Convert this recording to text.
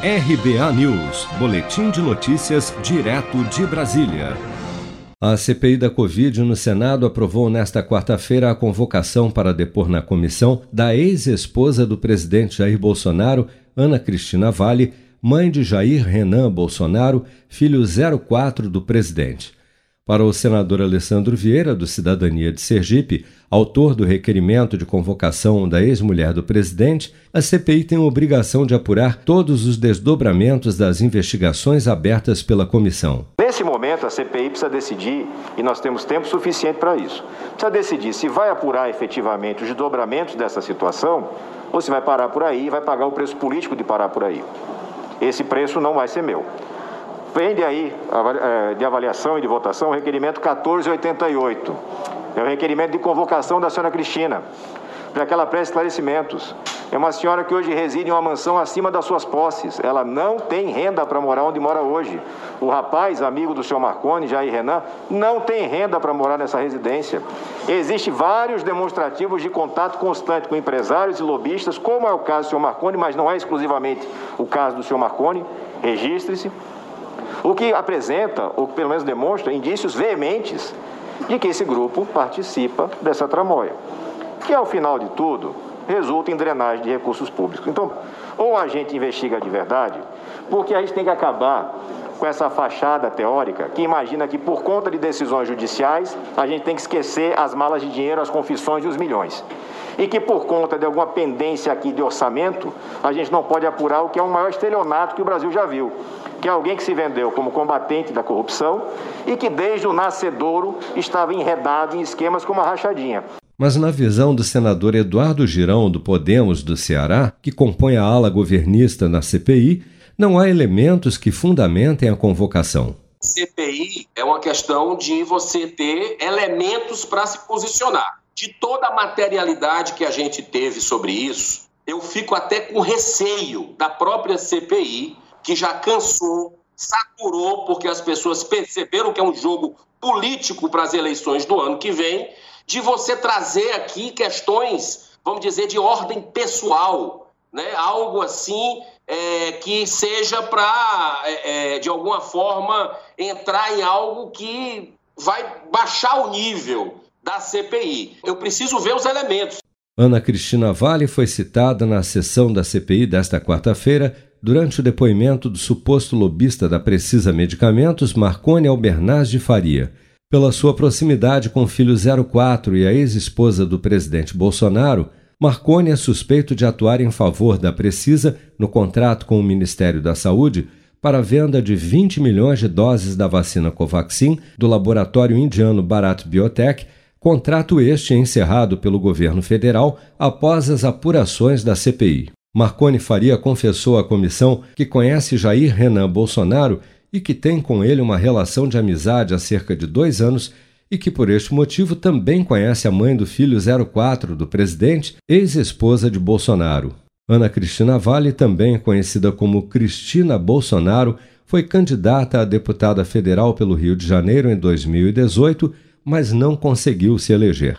RBA News, Boletim de Notícias, direto de Brasília. A CPI da Covid no Senado aprovou nesta quarta-feira a convocação para depor na comissão da ex-esposa do presidente Jair Bolsonaro, Ana Cristina Vale, mãe de Jair Renan Bolsonaro, filho 04 do presidente. Para o senador Alessandro Vieira, do Cidadania de Sergipe, autor do requerimento de convocação da ex-mulher do presidente, a CPI tem a obrigação de apurar todos os desdobramentos das investigações abertas pela comissão. Nesse momento, a CPI precisa decidir, e nós temos tempo suficiente para isso, precisa decidir se vai apurar efetivamente os desdobramentos dessa situação ou se vai parar por aí e vai pagar o preço político de parar por aí. Esse preço não vai ser meu. Pende aí é, de avaliação e de votação o requerimento 1488. É o requerimento de convocação da senhora Cristina, para que ela preste esclarecimentos. É uma senhora que hoje reside em uma mansão acima das suas posses. Ela não tem renda para morar onde mora hoje. O rapaz, amigo do senhor Marconi, Jair Renan, não tem renda para morar nessa residência. Existem vários demonstrativos de contato constante com empresários e lobistas, como é o caso do senhor Marconi, mas não é exclusivamente o caso do senhor Marconi. Registre-se. O que apresenta, ou pelo menos demonstra, indícios veementes de que esse grupo participa dessa tramóia, que ao final de tudo resulta em drenagem de recursos públicos. Então, ou a gente investiga de verdade, porque a gente tem que acabar com essa fachada teórica que imagina que por conta de decisões judiciais a gente tem que esquecer as malas de dinheiro, as confissões e os milhões. E que por conta de alguma pendência aqui de orçamento, a gente não pode apurar o que é o maior estelionato que o Brasil já viu, que é alguém que se vendeu como combatente da corrupção e que desde o nascedouro estava enredado em esquemas como a rachadinha. Mas na visão do senador Eduardo Girão, do Podemos do Ceará, que compõe a ala governista na CPI, não há elementos que fundamentem a convocação. CPI é uma questão de você ter elementos para se posicionar. De toda a materialidade que a gente teve sobre isso, eu fico até com receio da própria CPI que já cansou, saturou, porque as pessoas perceberam que é um jogo político para as eleições do ano que vem, de você trazer aqui questões, vamos dizer, de ordem pessoal, né? algo assim é, que seja para, é, é, de alguma forma, entrar em algo que vai baixar o nível da CPI. Eu preciso ver os elementos. Ana Cristina Vale foi citada na sessão da CPI desta quarta-feira durante o depoimento do suposto lobista da Precisa Medicamentos, Marcone Albernaz de Faria. Pela sua proximidade com o filho 04 e a ex-esposa do presidente Bolsonaro, Marconi é suspeito de atuar em favor da Precisa no contrato com o Ministério da Saúde para a venda de 20 milhões de doses da vacina Covaxin do laboratório indiano Bharat Biotech Contrato este encerrado pelo governo federal após as apurações da CPI. Marconi Faria confessou à comissão que conhece Jair Renan Bolsonaro e que tem com ele uma relação de amizade há cerca de dois anos e que, por este motivo, também conhece a mãe do filho 04 do presidente, ex-esposa de Bolsonaro. Ana Cristina Vale, também conhecida como Cristina Bolsonaro, foi candidata a deputada federal pelo Rio de Janeiro em 2018 mas não conseguiu se eleger.